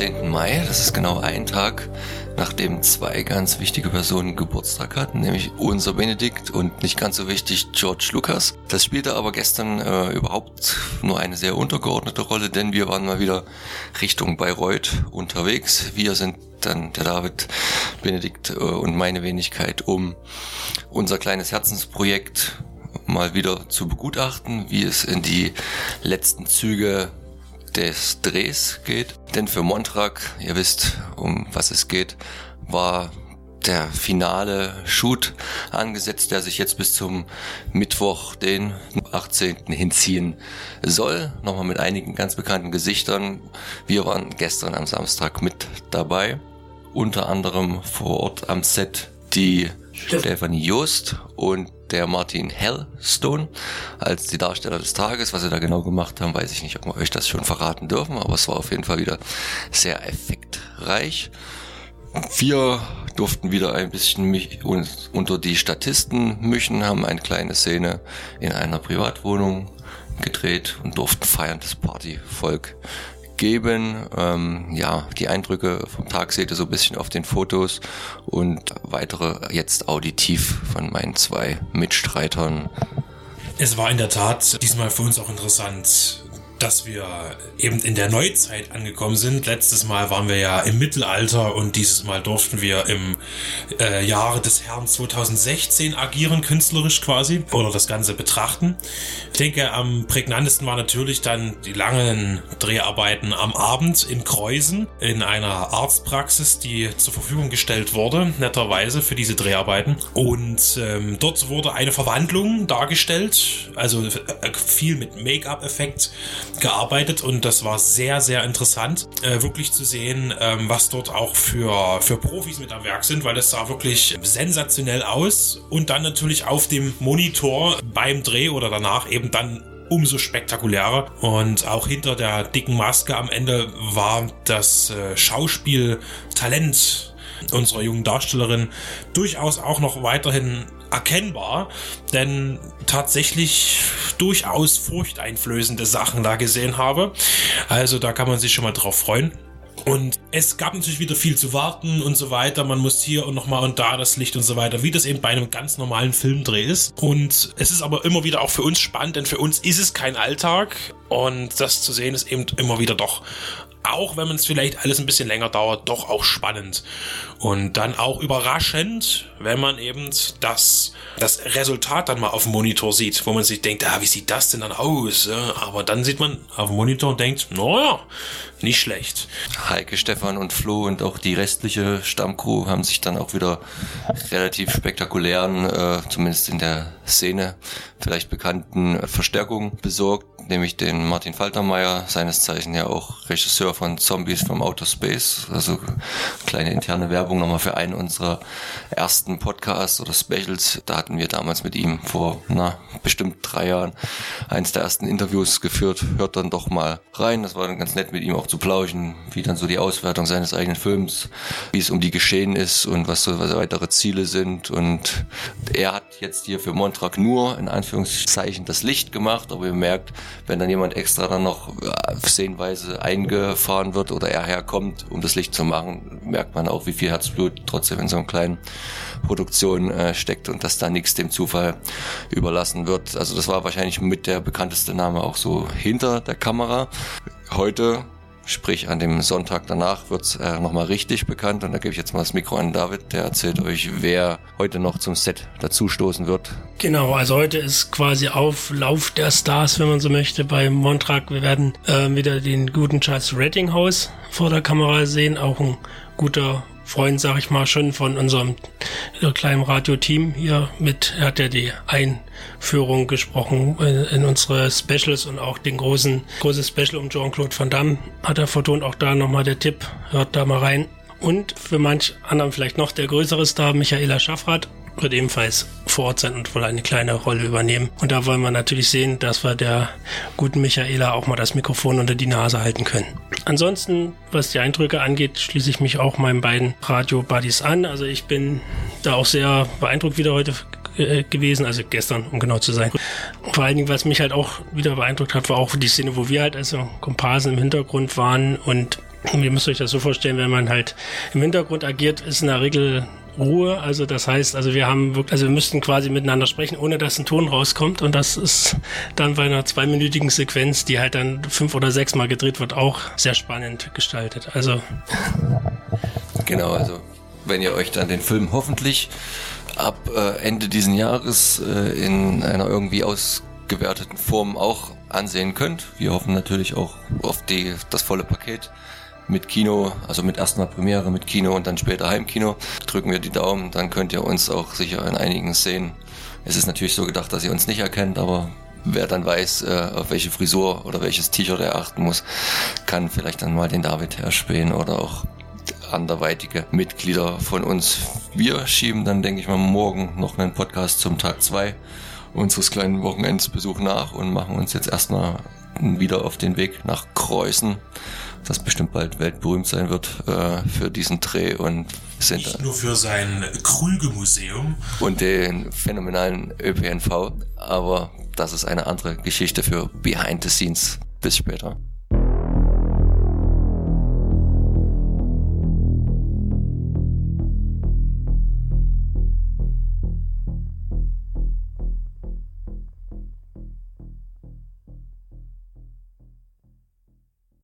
15. Mai. Das ist genau ein Tag, nachdem zwei ganz wichtige Personen Geburtstag hatten, nämlich unser Benedikt und nicht ganz so wichtig George Lucas. Das spielte aber gestern äh, überhaupt nur eine sehr untergeordnete Rolle, denn wir waren mal wieder Richtung Bayreuth unterwegs. Wir sind dann der David, Benedikt äh, und meine Wenigkeit, um unser kleines Herzensprojekt mal wieder zu begutachten, wie es in die letzten Züge des Drehs geht. Denn für Montrag, ihr wisst, um was es geht, war der finale Shoot angesetzt, der sich jetzt bis zum Mittwoch, den 18. hinziehen soll. Nochmal mit einigen ganz bekannten Gesichtern. Wir waren gestern am Samstag mit dabei. Unter anderem vor Ort am Set die Stephanie Jost und der Martin Hellstone als die Darsteller des Tages. Was sie da genau gemacht haben, weiß ich nicht, ob wir euch das schon verraten dürfen, aber es war auf jeden Fall wieder sehr effektreich. Wir durften wieder ein bisschen mich unter die Statisten mischen, haben eine kleine Szene in einer Privatwohnung gedreht und durften feierndes Partyvolk geben. Ähm, ja, die Eindrücke vom Tag seht ihr so ein bisschen auf den Fotos und weitere jetzt auditiv von meinen zwei Mitstreitern. Es war in der Tat diesmal für uns auch interessant, dass wir eben in der Neuzeit angekommen sind. Letztes Mal waren wir ja im Mittelalter und dieses Mal durften wir im äh, Jahre des Herrn 2016 agieren, künstlerisch quasi, oder das Ganze betrachten. Ich denke, am prägnantesten war natürlich dann die langen Dreharbeiten am Abend in Kreuzen in einer Arztpraxis, die zur Verfügung gestellt wurde, netterweise für diese Dreharbeiten. Und ähm, dort wurde eine Verwandlung dargestellt, also äh, viel mit Make-up-Effekt gearbeitet und das war sehr, sehr interessant, äh, wirklich zu sehen, ähm, was dort auch für, für Profis mit am Werk sind, weil das sah wirklich sensationell aus und dann natürlich auf dem Monitor beim Dreh oder danach eben dann umso spektakulärer. Und auch hinter der dicken Maske am Ende war das äh, Schauspieltalent unserer jungen Darstellerin durchaus auch noch weiterhin erkennbar, denn tatsächlich durchaus furchteinflößende Sachen da gesehen habe. Also da kann man sich schon mal drauf freuen. Und es gab natürlich wieder viel zu warten und so weiter. Man muss hier und nochmal und da das Licht und so weiter, wie das eben bei einem ganz normalen Filmdreh ist. Und es ist aber immer wieder auch für uns spannend, denn für uns ist es kein Alltag. Und das zu sehen ist eben immer wieder doch auch wenn es vielleicht alles ein bisschen länger dauert, doch auch spannend. Und dann auch überraschend, wenn man eben das, das Resultat dann mal auf dem Monitor sieht, wo man sich denkt, ah, wie sieht das denn dann aus? Aber dann sieht man auf dem Monitor und denkt, naja, nicht schlecht. Heike, Stefan und Flo und auch die restliche Stammcrew haben sich dann auch wieder relativ spektakulären, äh, zumindest in der Szene, vielleicht bekannten Verstärkungen besorgt nämlich den Martin Faltermeier, seines Zeichen ja auch Regisseur von Zombies from Outer Space. Also kleine interne Werbung nochmal für einen unserer ersten Podcasts oder Specials. Da hatten wir damals mit ihm vor na, bestimmt drei Jahren eins der ersten Interviews geführt. Hört dann doch mal rein. Das war dann ganz nett mit ihm auch zu plauschen, wie dann so die Auswertung seines eigenen Films, wie es um die geschehen ist und was so was weitere Ziele sind. Und er hat jetzt hier für Montrag nur in Anführungszeichen das Licht gemacht, aber ihr merkt, wenn dann jemand extra dann noch äh, szenenweise eingefahren wird oder er herkommt, um das Licht zu machen, merkt man auch, wie viel Herzblut trotzdem in so einer kleinen Produktion äh, steckt und dass da nichts dem Zufall überlassen wird. Also das war wahrscheinlich mit der bekannteste Name auch so hinter der Kamera. Heute Sprich, an dem Sonntag danach wird's äh, nochmal richtig bekannt. Und da gebe ich jetzt mal das Mikro an David, der erzählt euch, wer heute noch zum Set dazustoßen wird. Genau, also heute ist quasi Auflauf der Stars, wenn man so möchte, bei Montrag. Wir werden äh, wieder den guten Charles Rettinghaus vor der Kamera sehen. Auch ein guter Freund, sag ich mal, schon von unserem kleinen Radioteam hier mit. Er hat ja die Einführung gesprochen in, in unsere Specials und auch den großen, großes Special um Jean-Claude Van Damme hat er vertont. Auch da nochmal der Tipp, hört da mal rein. Und für manch anderen vielleicht noch der größere Star, Michaela Schaffrath, wird ebenfalls vor Ort sein und wohl eine kleine Rolle übernehmen. Und da wollen wir natürlich sehen, dass wir der guten Michaela auch mal das Mikrofon unter die Nase halten können. Ansonsten, was die Eindrücke angeht, schließe ich mich auch meinen beiden Radio-Buddies an. Also ich bin da auch sehr beeindruckt wieder heute äh, gewesen, also gestern, um genau zu sein. Vor allen Dingen, was mich halt auch wieder beeindruckt hat, war auch die Szene, wo wir halt also Komparsen im Hintergrund waren und ihr müsst euch das so vorstellen, wenn man halt im Hintergrund agiert, ist in der Regel Ruhe. Also das heißt, also wir haben wirklich, also wir müssten quasi miteinander sprechen, ohne dass ein Ton rauskommt. Und das ist dann bei einer zweiminütigen Sequenz, die halt dann fünf oder sechs Mal gedreht wird, auch sehr spannend gestaltet. Also genau, also wenn ihr euch dann den Film hoffentlich ab äh, Ende diesen Jahres äh, in einer irgendwie ausgewerteten Form auch ansehen könnt. Wir hoffen natürlich auch auf die, das volle Paket mit Kino, also mit erstmal Premiere mit Kino und dann später Heimkino. Drücken wir die Daumen, dann könnt ihr uns auch sicher in einigen sehen. Es ist natürlich so gedacht, dass ihr uns nicht erkennt, aber wer dann weiß, äh, auf welche Frisur oder welches T-Shirt er achten muss, kann vielleicht dann mal den David herspähen oder auch anderweitige Mitglieder von uns. Wir schieben dann, denke ich mal, morgen noch einen Podcast zum Tag 2 unseres kleinen Wochenendsbesuch nach und machen uns jetzt erstmal wieder auf den Weg nach Kreuzen, das bestimmt bald weltberühmt sein wird äh, für diesen Dreh und sind nicht nur für sein Krüge-Museum und den phänomenalen ÖPNV, aber das ist eine andere Geschichte für Behind the Scenes. Bis später.